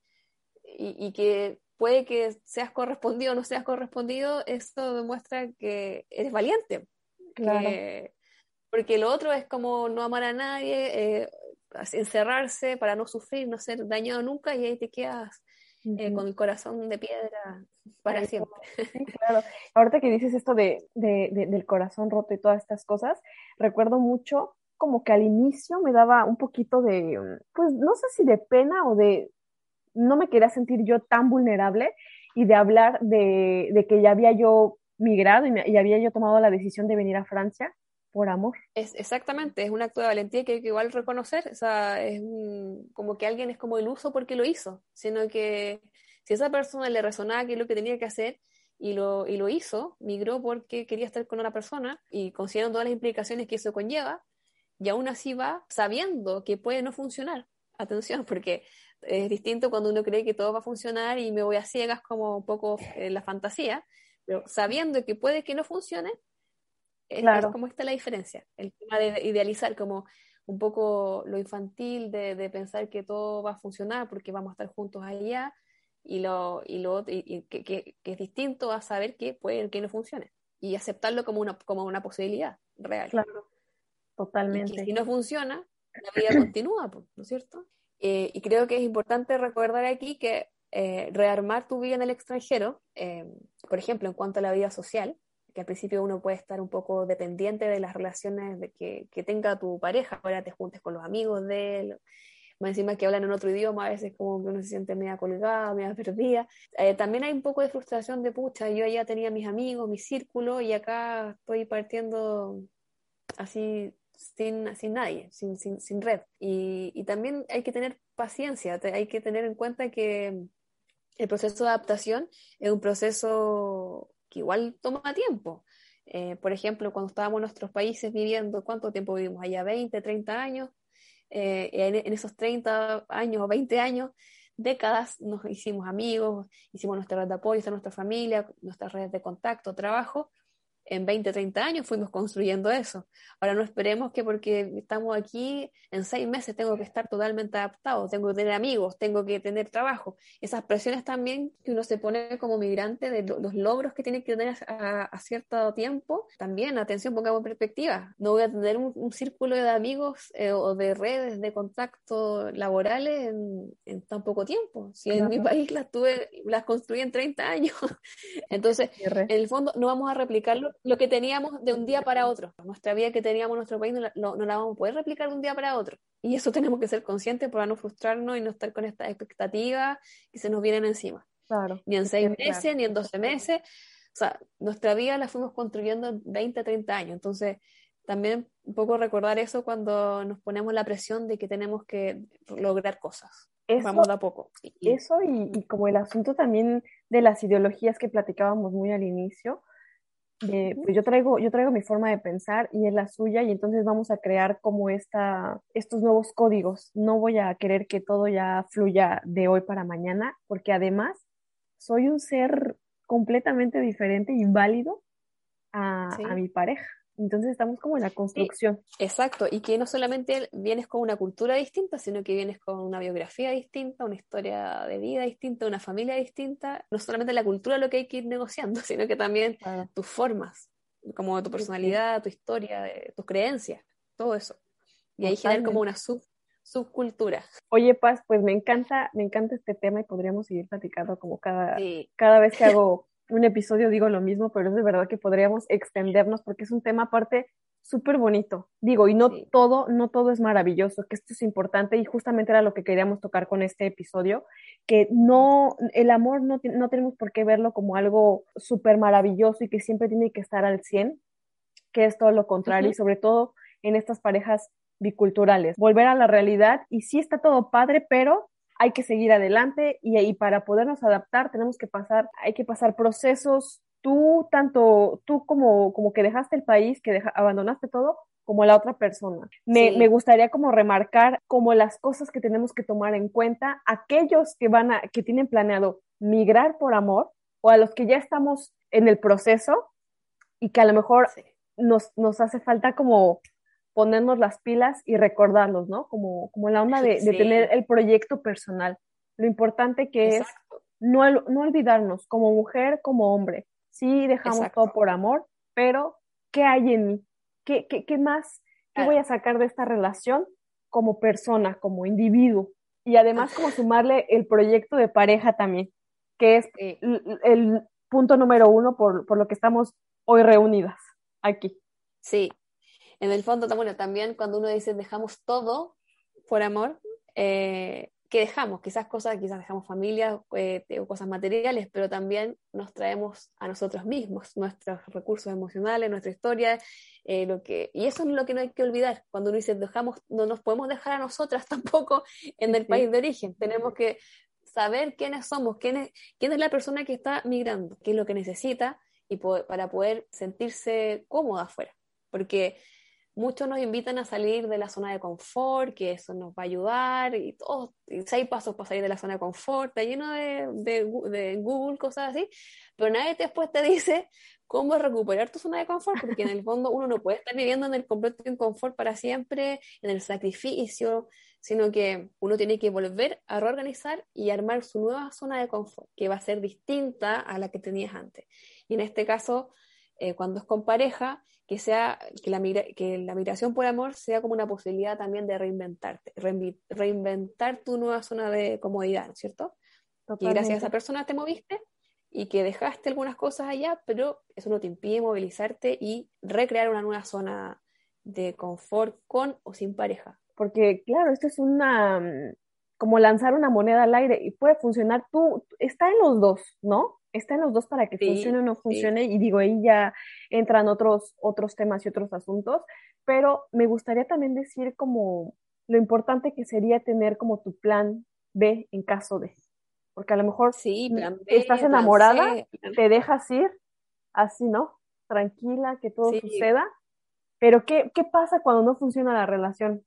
y, que puede que seas correspondido o no seas correspondido, eso demuestra que eres valiente. Claro porque lo otro es como no amar a nadie, eh, encerrarse para no sufrir, no ser dañado nunca y ahí te quedas eh, con el corazón de piedra para siempre. Sí, claro. Ahorita que dices esto de, de, del corazón roto y todas estas cosas, recuerdo mucho como que al inicio me daba un poquito de, pues no sé si de pena o de, no me quería sentir yo tan vulnerable y de hablar de, de que ya había yo migrado y, y había yo tomado la decisión de venir a Francia por amor. Es, exactamente, es un acto de valentía que hay que igual reconocer, o sea, es como que alguien es como el uso porque lo hizo, sino que si a esa persona le resonaba que es lo que tenía que hacer y lo, y lo hizo, migró porque quería estar con una persona y considerando todas las implicaciones que eso conlleva, y aún así va sabiendo que puede no funcionar. Atención, porque es distinto cuando uno cree que todo va a funcionar y me voy a ciegas como un poco en la fantasía, pero sabiendo que puede que no funcione, es, claro. como está la diferencia, el tema de idealizar como un poco lo infantil de, pensar que todo va a funcionar porque vamos a estar juntos allá y lo, y lo y, que, es distinto a saber que puede que no funcione y aceptarlo como una, como una posibilidad real. Claro, totalmente. Y si no funciona, la vida [clears throat] continúa, ¿no es cierto? Eh, y creo que es importante recordar aquí que eh, rearmar tu vida en el extranjero, eh, por ejemplo, en cuanto a la vida social, que al principio uno puede estar un poco dependiente de las relaciones que, que tenga tu pareja, ahora te juntes con los amigos de él, más encima que hablan en otro idioma, a veces como que uno se siente media colgada, media [laughs] perdida. Eh, también hay un poco de frustración de, pucha, yo allá tenía mis amigos, mi círculo, y acá estoy partiendo así sin, sin nadie, sin, sin, sin red. Y, también hay que tener paciencia, hay que tener en cuenta que el proceso de adaptación es un proceso que igual toma tiempo. Eh, por ejemplo, cuando estábamos en nuestros países viviendo, ¿cuánto tiempo vivimos allá? 20, 30 años. Eh, en, esos 30 años o 20 años, décadas, nos hicimos amigos, hicimos nuestra red de apoyo, nuestra familia, nuestras redes de contacto, trabajo, en 20, 30 años fuimos construyendo eso. Ahora no esperemos que porque estamos aquí en seis meses tengo que estar totalmente adaptado, tengo que tener amigos, tengo que tener trabajo. Esas presiones también que uno se pone como migrante de los logros que tiene que tener a, cierto tiempo, también, atención, pongamos en perspectiva. No voy a tener un, círculo de amigos eh, o de redes de contacto laborales en, tan poco tiempo. Si en mi país las tuve, las construí en 30 años. [laughs] Entonces, en el fondo no vamos a replicarlo lo que teníamos de un día para otro. Nuestra vida que teníamos en nuestro país no la, no, la vamos a poder replicar de un día para otro. Y eso tenemos que ser conscientes para no frustrarnos y no estar con estas expectativas que se nos vienen encima. Claro. Ni en seis meses, ni en doce meses. O sea, nuestra vida la fuimos construyendo en 20, 30 años. Entonces, también un poco recordar eso cuando nos ponemos la presión de que tenemos que lograr cosas. Vamos de a poco. Eso y, y, como el asunto también de las ideologías que platicábamos muy al inicio, pues yo traigo, yo traigo mi forma de pensar y es la suya y entonces vamos a crear como esta, estos nuevos códigos. No voy a querer que todo ya fluya de hoy para mañana porque además soy un ser completamente diferente, inválido a, a mi pareja. Entonces estamos como en la construcción. exacto, y que no solamente vienes con una cultura distinta, sino que vienes con una biografía distinta, una historia de vida distinta, una familia distinta. No solamente la cultura lo que hay que ir negociando, [laughs] sino que también tus formas, como tu personalidad, tu historia, tus creencias, todo eso. Y ahí generar como una sub, subcultura. Oye, Paz, pues me encanta, me encanta este tema y podríamos seguir platicando como cada, cada vez que hago [laughs] un episodio digo lo mismo, pero es de verdad que podríamos extendernos porque es un tema aparte súper bonito. Digo, y no todo, no todo es maravilloso, que esto es importante y justamente era lo que queríamos tocar con este episodio, que no, el amor no, no tenemos por qué verlo como algo súper maravilloso y que siempre tiene que estar al 100, que es todo lo contrario y sobre todo en estas parejas biculturales. Volver a la realidad y sí está todo padre, pero hay que seguir adelante y, y para podernos adaptar tenemos que pasar, hay que pasar procesos. Tú, tanto tú como, como que dejaste el país, que abandonaste todo, como la otra persona. Me, me, gustaría como remarcar como las cosas que tenemos que tomar en cuenta, aquellos que van a, que tienen planeado migrar por amor o a los que ya estamos en el proceso y que a lo mejor nos, nos hace falta como ponernos las pilas y recordarlos, ¿no? Como, como la onda de, de tener el proyecto personal. Lo importante que es no, no olvidarnos como mujer, como hombre, sí dejamos todo por amor, pero ¿qué hay en mí? ¿Qué, qué, qué más? ¿Qué voy a sacar de esta relación como persona, como individuo? Y además como sumarle el proyecto de pareja también, que es el, punto número uno por, por, lo que estamos hoy reunidas aquí. Sí, en el fondo, bueno, también cuando uno dice dejamos todo por amor, eh, que dejamos, quizás cosas, quizás dejamos familia eh, o cosas materiales, pero también nos traemos a nosotros mismos, nuestros recursos emocionales, nuestra historia, eh, lo que, y eso es lo que no hay que olvidar, cuando uno dice dejamos, no nos podemos dejar a nosotras [laughs] tampoco en el país de origen, tenemos que saber quiénes somos, quién es, quién es la persona que está migrando, qué es lo que necesita y para poder sentirse cómoda afuera, porque muchos nos invitan a salir de la zona de confort, que eso nos va a ayudar, y todos, seis pasos para salir de la zona de confort, está lleno de, Google, cosas así, pero nadie después te dice cómo recuperar tu zona de confort, porque en el fondo uno no puede estar viviendo en el completo confort para siempre, en el sacrificio, sino que uno tiene que volver a reorganizar y armar su nueva zona de confort, que va a ser distinta a la que tenías antes. Y en este caso, eh, cuando es con pareja, que, sea, que, la que la migración por amor sea como una posibilidad también de reinventarte, reinventar tu nueva zona de comodidad, ¿cierto? Y gracias a esa persona te moviste y que dejaste algunas cosas allá, pero eso no te impide movilizarte y recrear una nueva zona de confort con o sin pareja. Porque claro, esto es una mm, como lanzar una moneda al aire y puede funcionar tú, está en los dos, ¿no? Está en los dos para que funcione o no funcione, y digo, ahí ya entran otros, otros temas y otros asuntos, pero me gustaría también decir como lo importante que sería tener como tu plan B en caso de, porque a lo mejor sí, estás enamorada, te dejas ir, así, ¿no? Tranquila, que todo suceda, pero ¿qué, ¿qué pasa cuando no funciona la relación?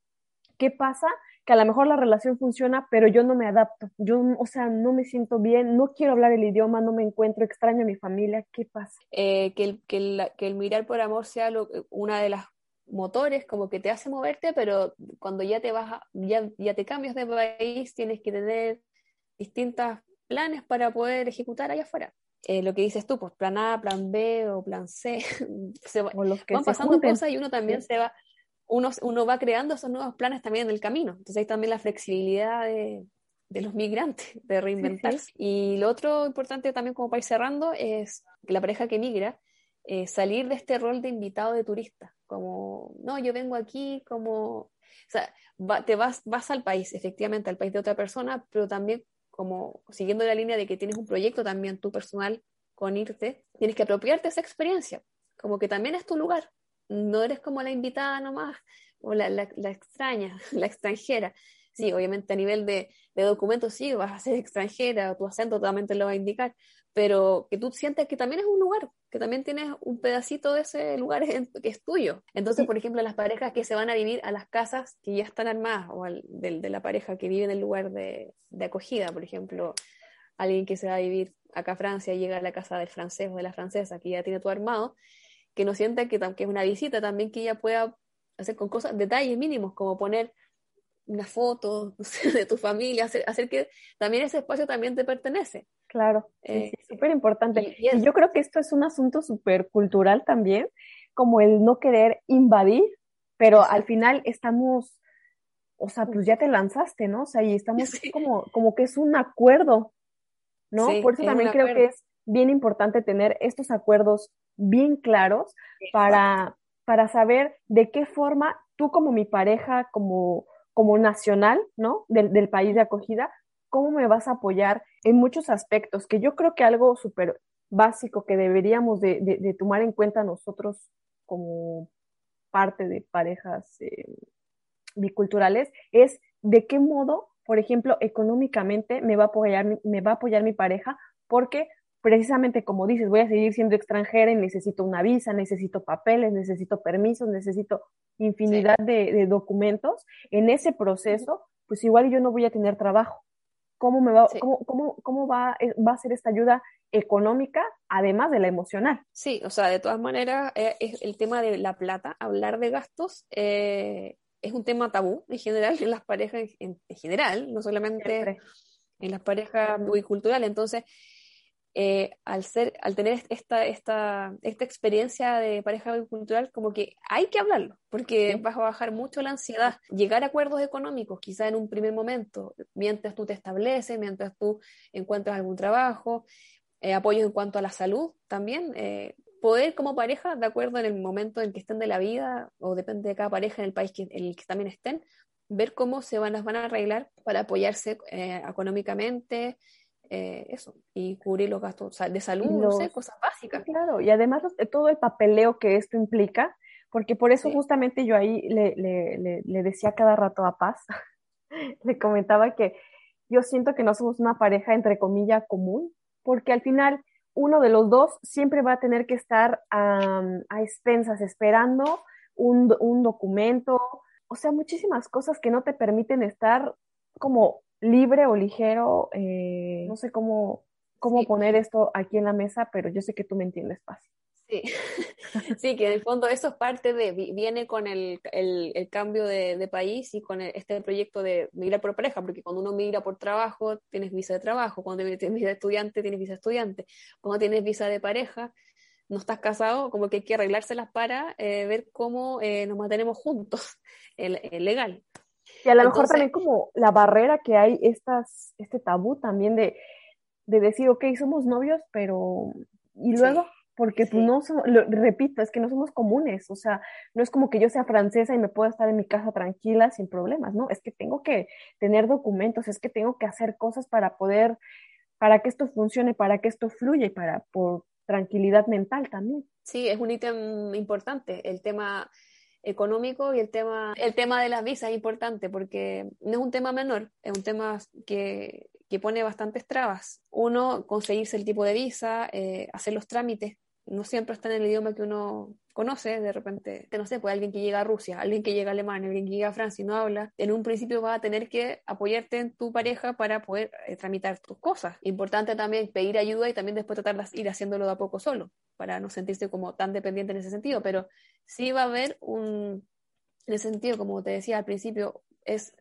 ¿Qué pasa que a lo mejor la relación funciona, pero yo no me adapto, yo, o sea, no me siento bien, no quiero hablar el idioma, no me encuentro, extraño a mi familia, ¿qué pasa? Eh, que, el, que, el, que, el, mirar por amor sea lo, una de las motores como que te hace moverte, pero cuando ya te vas, ya, ya te cambias de país, tienes que tener distintos planes para poder ejecutar allá afuera. Eh, lo que dices tú, pues plan A, plan B o plan C, [laughs] se van pasando cosas y uno también se va uno, va creando esos nuevos planes también en el camino. Entonces hay también la flexibilidad de, los migrantes, de reinventarse. Y lo otro importante también como para ir cerrando es que la pareja que migra, eh, salir de este rol de invitado de turista, como, no, yo vengo aquí como, o sea, te vas, vas al país, efectivamente, al país de otra persona, pero también como siguiendo la línea de que tienes un proyecto también tú personal con irte, tienes que apropiarte esa experiencia, como que también es tu lugar, no eres como la invitada nomás o la, extraña, [laughs] la extranjera. Sí, obviamente a nivel de, documentos sí, vas a ser extranjera, tu acento totalmente lo va a indicar, pero que tú sientes que también es un lugar, que también tienes un pedacito de ese lugar que es tuyo. Entonces, por ejemplo, las parejas que se van a vivir a las casas que ya están armadas, o de, la pareja que vive en el lugar de, de acogida, por ejemplo, alguien que se va a vivir acá a Francia, llega a la casa del francés o de la francesa, que ya tiene todo armado, que no sienta que, que es una visita, también que ella pueda hacer con cosas, detalles mínimos, como poner una foto [laughs] de tu familia, hacer, hacer, que también ese espacio también te pertenece. Claro, es eh, súper importante. Y, yo creo que esto es un asunto súper cultural también, como el no querer invadir, pero al final estamos, o sea, pues ya te lanzaste, ¿no? O sea, y estamos como, como que es un acuerdo, ¿no? Por eso también creo que es bien importante tener estos acuerdos bien claros para, para saber de qué forma tú como mi pareja, como, como nacional, ¿no? Del, del país de acogida, cómo me vas a apoyar en muchos aspectos, que yo creo que algo súper básico que deberíamos de, de, tomar en cuenta nosotros como parte de parejas eh, biculturales es de qué modo, por ejemplo, económicamente me va a apoyar, me va a apoyar mi pareja, porque precisamente como dices, voy a seguir siendo extranjera y necesito una visa, necesito papeles, necesito permisos, necesito infinidad de, documentos. En ese proceso, pues igual yo no voy a tener trabajo. ¿Cómo, me va, cómo, cómo, cómo va, eh, va a ser esta ayuda económica, además de la emocional? Sí, o sea, de todas maneras, eh, es el tema de la plata, hablar de gastos, eh, es un tema tabú en general, en las parejas en, general, no solamente en las parejas muy culturales. Entonces, eh, al, ser, al tener esta, esta, esta experiencia de pareja bicultural, como que hay que hablarlo, porque vas a bajar mucho la ansiedad. Llegar a acuerdos económicos, quizá en un primer momento, mientras tú te estableces, mientras tú encuentras algún trabajo, eh, apoyos en cuanto a la salud también, eh, poder como pareja, de acuerdo en el momento en que estén de la vida, o depende de cada pareja en el país que, en el que también estén, ver cómo se van, las van a arreglar para apoyarse económicamente, eh, eso, y cubrir los gastos de salud, no sé, cosas básicas. Claro, y además todo el papeleo que esto implica, porque por eso justamente yo ahí le, le, le, decía cada rato a Paz, [laughs] le comentaba que yo siento que no somos una pareja entre comillas común, porque al final uno de los dos siempre va a tener que estar a expensas esperando un, un documento, o sea, muchísimas cosas que no te permiten estar como libre o ligero, eh, no sé cómo, cómo poner esto aquí en la mesa, pero yo sé que tú me entiendes, Paz. Sí. [laughs] sí, que en el fondo eso es parte de, viene con el, el, cambio de, de, país y con este proyecto de migrar por pareja, porque cuando uno migra por trabajo, tienes visa de trabajo, cuando tienes visa de estudiante, tienes visa de estudiante, cuando tienes visa de pareja, no estás casado, como que hay que arreglárselas para eh, ver cómo eh, nos mantenemos juntos, [laughs] el, legal. Y a lo mejor también como la barrera que hay, estas, este tabú también de, de decir, ok, somos novios, pero... Y luego, porque pues no somos, lo, repito, es que no somos comunes, o sea, no es como que yo sea francesa y me pueda estar en mi casa tranquila sin problemas, ¿no? Es que tengo que tener documentos, es que tengo que hacer cosas para poder, para que esto funcione, para que esto fluya y para, por tranquilidad mental también. Sí, es un ítem importante, el tema económico y el tema, el tema de las visas es importante porque no es un tema menor, es un tema que, que pone bastantes trabas. Uno, conseguirse el tipo de visa, eh, hacer los trámites, no siempre está en el idioma que uno conoce, de repente, no sé, pues alguien que llega a Rusia, alguien que llega a Alemania, alguien que llega a Francia y no habla, en un principio va a tener que apoyarte en tu pareja para poder eh, tramitar tus cosas. Importante también pedir ayuda y también después tratar de ir haciéndolo de a poco solo, para no sentirse como tan dependiente en ese sentido, pero sí va a haber un, en ese sentido, como te decía al principio, es,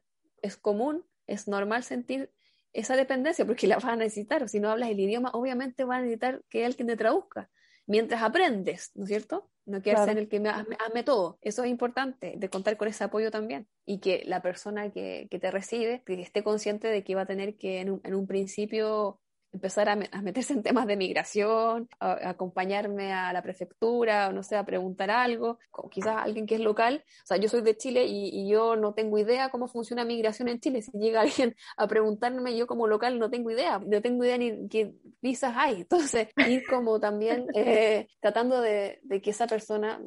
es común, es normal sentir esa dependencia porque la vas a necesitar. Si no hablas el idioma, obviamente va a necesitar que alguien te traduzca mientras aprendes, ¿no es cierto? No quieres ser el que me hazme, todo. Eso es importante, de contar con ese apoyo también. Y que la persona que, que te recibe que esté consciente de que va a tener que en un, en un principio empezar a, meterse en temas de migración, a, acompañarme a la prefectura, o no sé, a preguntar algo, quizás alguien que es local. O sea, yo soy de Chile y, yo no tengo idea cómo funciona migración en Chile. Si llega [laughs] alguien a preguntarme, yo como local no tengo idea, no tengo idea ni qué visas hay. Entonces, ir como también [laughs] eh, tratando de, que esa persona,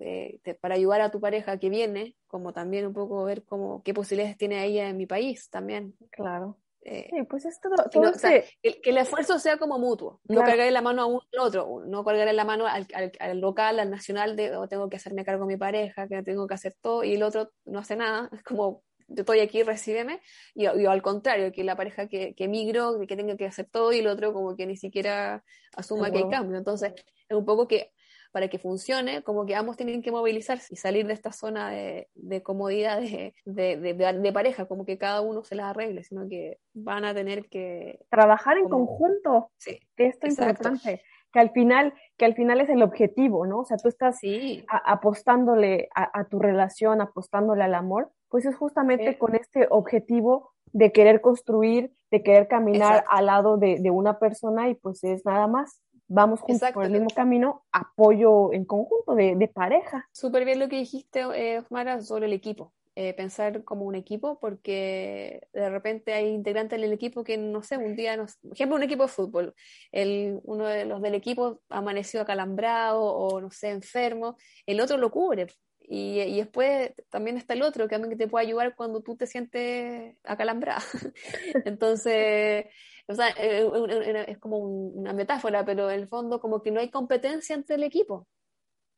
para ayudar a tu pareja que viene, como también un poco ver cómo, qué posibilidades tiene ella en mi país también. Claro. Eh, sí, pues es todo, que, el esfuerzo sea como mutuo, no cargar la mano a uno al otro, no cargar la mano al, al, local, al nacional, de oh, tengo que hacerme cargo de mi pareja, que tengo que hacer todo, y el otro no hace nada, [laughs] es como yo estoy aquí, recíbeme, y, al contrario, que la pareja que, que migro, que tenga que hacer todo, y el otro como que ni siquiera asuma que hay cambio. Entonces, es un poco que para que funcione, como que ambos tienen que movilizarse y salir de esta zona de, comodidad de, pareja, como que cada uno se las arregle, sino que van a tener que... Trabajar en conjunto. Sí. Esto es importante. Que al final, que al final es el objetivo, ¿no? O sea, tú estás apostándole a, tu relación, apostándole al amor, pues es justamente con este objetivo de querer construir, de querer caminar al lado de, una persona y pues es nada más vamos juntos por el mismo camino, apoyo en conjunto de, de pareja. Súper bien lo que dijiste, eh, Osmara, sobre el equipo. Eh, pensar como un equipo, porque de repente hay integrantes del equipo que, no sé, un día, por ejemplo, un equipo de fútbol, el, uno de los del equipo amaneció acalambrado o, no sé, enfermo, el otro lo cubre. Y, y después también está el otro que también te puede ayudar cuando tú te sientes acalambrado. [laughs] Entonces, o sea, eh, es como una metáfora, pero en el fondo como que no hay competencia entre el equipo.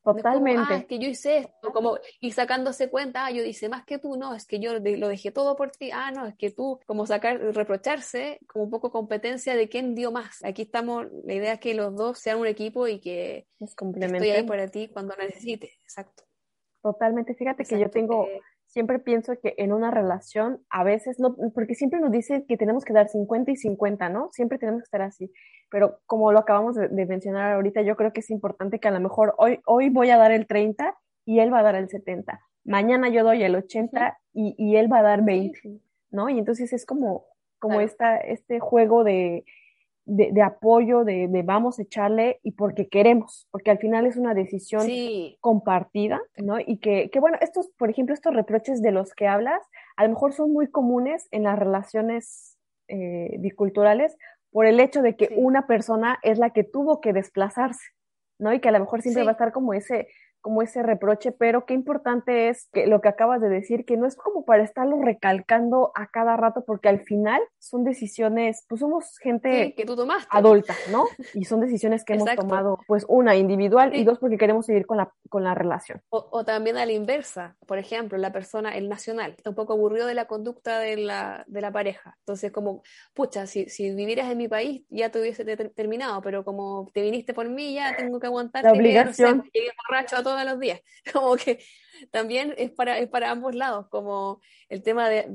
Totalmente. Es, que yo hice esto, como, y sacándose cuenta, ah, yo hice más que tú, no, es que yo lo dejé todo por ti, ah, no, es que tú, como sacar, reprocharse, como un poco competencia de quién dio más. Aquí estamos, la idea es que los dos sean un equipo y que estoy ahí para ti cuando necesites, exacto. Totalmente, fíjate que yo tengo, siempre pienso que en una relación, a veces, no, porque siempre nos dicen que tenemos que dar 50 y 50, ¿no? Siempre tenemos que estar así pero como lo acabamos de, mencionar ahorita, yo creo que es importante que a lo mejor hoy, hoy voy a dar el 30 y él va a dar el 70. Mañana yo doy el 80 y, y, él va a dar 20, ¿no? Y entonces es como, como esta, este juego de, de, de apoyo, de, de, vamos a echarle y porque queremos, porque al final es una decisión compartida, ¿no? Y que, que, bueno, estos, por ejemplo, estos reproches de los que hablas, a lo mejor son muy comunes en las relaciones eh, biculturales por el hecho de que una persona es la que tuvo que desplazarse, ¿no? Y que a lo mejor siempre va a estar como ese, como ese reproche, pero qué importante es que lo que acabas de decir, que no es como para estarlo recalcando a cada rato, porque al final son decisiones, pues somos gente que tú tomaste. adulta, ¿no? Y son decisiones que hemos tomado, pues una individual y dos porque queremos seguir con la, con la relación. O, también a la inversa, por ejemplo, la persona, el nacional, está un poco aburrido de la conducta de la, de la pareja. Entonces, como, pucha, si, si vivieras en mi país ya te hubiese terminado, pero como te viniste por mí, ya tengo que aguantar. La obligación. Que, borracho a todos los días. [laughs] Como que también es para, es para ambos lados, como el tema de,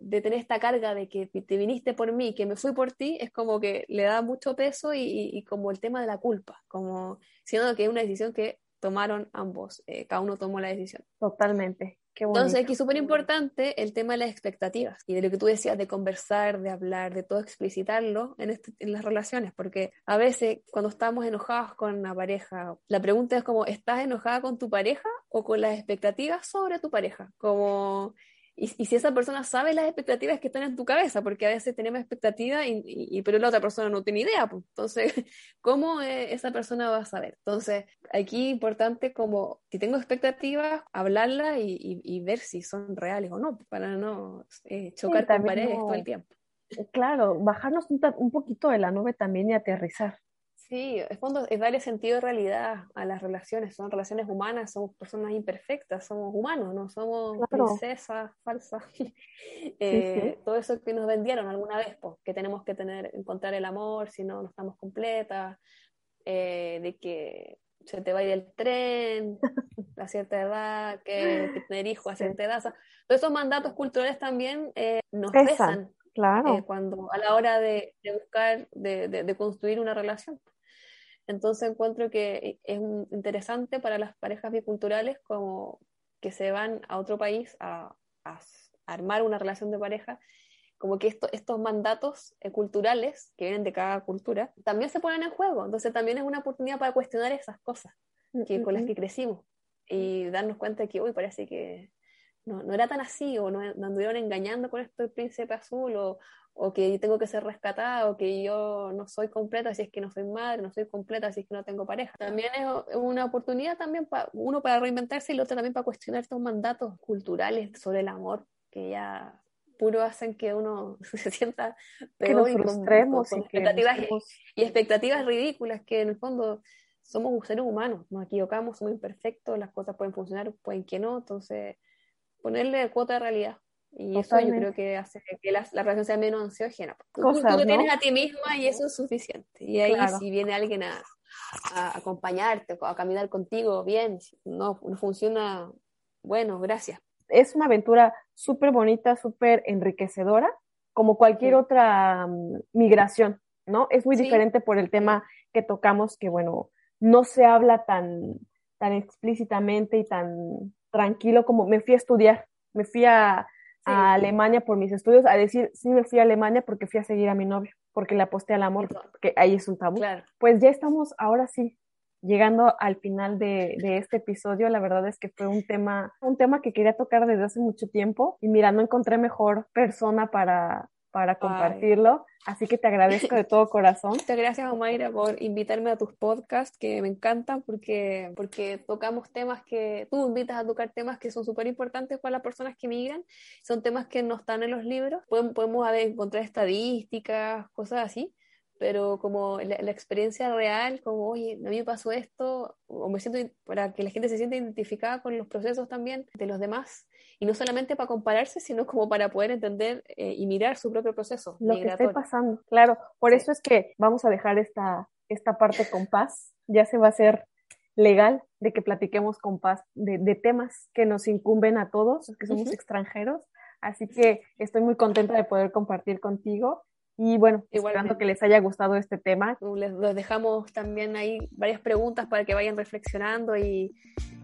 de, tener esta carga de que te viniste por mí, que me fui por ti, es como que le da mucho peso y, como el tema de la culpa, como siendo que es una decisión que tomaron ambos, eh, cada uno tomó la decisión. Totalmente. Entonces, aquí es súper importante el tema de las expectativas y de lo que tú decías de conversar, de hablar, de todo explicitarlo en, este, en las relaciones, porque a veces cuando estamos enojados con una pareja, la pregunta es como, ¿estás enojada con tu pareja o con las expectativas sobre tu pareja? Como y, si esa persona sabe las expectativas que están en tu cabeza, porque a veces tenemos expectativas, y, y, pero la otra persona no tiene idea, pues. entonces, [laughs] ¿cómo eh, esa persona va a saber? Entonces, aquí importante como, si tengo expectativas, hablarlas y, ver si son reales o no, para no eh, chocar con paredes todo el tiempo. Claro, bajarnos un, un poquito de la nube también y aterrizar. Sí, en fondo es darle sentido de realidad a las relaciones. Son relaciones humanas, somos personas imperfectas, somos humanos, no somos princesas falsas. [laughs] Eh, todo eso que nos vendieron alguna vez, pues, que tenemos que tener, encontrar el amor, si no, no estamos completas, eh, de que se te va a ir el tren [laughs] a cierta edad, que, tener hijos a cierta edad. todos esos mandatos culturales también eh, nos pesan. Claro. cuando a la hora de, buscar, de, de, construir una relación. Entonces encuentro que es interesante para las parejas biculturales como que se van a otro país a, armar una relación de pareja, como que estos mandatos eh, culturales que vienen de cada cultura también se ponen en juego. Entonces también es una oportunidad para cuestionar esas cosas que, con las que crecimos y darnos cuenta de que, uy, parece que no, no era tan así, o no, nos anduvieron engañando con esto del príncipe azul, o, o que tengo que ser rescatada, o que yo no soy completa si es que no soy madre, no soy completa si es que no tengo pareja. También es una oportunidad también para uno para reinventarse y el otro también para cuestionar estos mandatos culturales sobre el amor que ya puro hacen que uno [laughs] se sienta peor y con, expectativas y, expectativas ridículas que en el fondo somos seres humanos, nos equivocamos, somos imperfectos, las cosas pueden funcionar, pueden que no, entonces ponerle cuota de realidad. Y eso yo creo que hace que la, la relación sea menos ansiógena. Tú, te tienes a ti misma y eso es suficiente. Y ahí si viene alguien a, a, acompañarte, a caminar contigo, bien, no, no funciona, bueno, gracias. Es una aventura súper bonita, súper enriquecedora, como cualquier otra mm, migración, ¿no? Es muy diferente por el tema que tocamos, que bueno, no se habla tan, tan explícitamente y tan tranquilo como me fui a estudiar, me fui a, Alemania por mis estudios, a decir, sí me fui a Alemania porque fui a seguir a mi novio. porque le aposté al amor, porque ahí es un tabú. Pues ya estamos, ahora sí, llegando al final de, de, este episodio, la verdad es que fue un tema, un tema que quería tocar desde hace mucho tiempo y mira, no encontré mejor persona para, para compartirlo. Así que te agradezco de todo corazón. Muchas gracias, Omaira, por invitarme a tus podcasts, que me encantan porque, porque tocamos temas que tú invitas a tocar temas que son súper importantes para las personas que migran. Son temas que no están en los libros. Podemos, podemos encontrar estadísticas, cosas así pero como la, experiencia real, como, oye, a mí me pasó esto, o me siento, para que la gente se sienta identificada con los procesos también de los demás, y no solamente para compararse, sino como para poder entender eh, y mirar su propio proceso. Lo que está pasando, claro, por eso es que vamos a dejar esta, esta parte con paz, ya se va a hacer legal de que platiquemos con paz de, de temas que nos incumben a todos, que somos extranjeros, así que estoy muy contenta de poder compartir contigo y bueno, esperando que les haya gustado este tema. Les, dejamos también ahí varias preguntas para que vayan reflexionando y,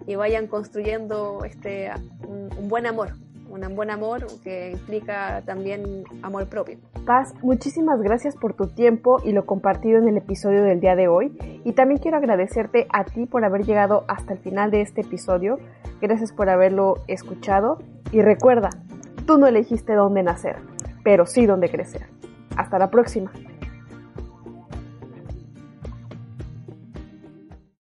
y vayan construyendo este, un, buen amor, un buen amor que implica también amor propio. Paz, muchísimas gracias por tu tiempo y lo compartido en el episodio del día de hoy. Y también quiero agradecerte a ti por haber llegado hasta el final de este episodio. Gracias por haberlo escuchado. Y recuerda, tú no elegiste dónde nacer, pero sí dónde crecer. Hasta la próxima.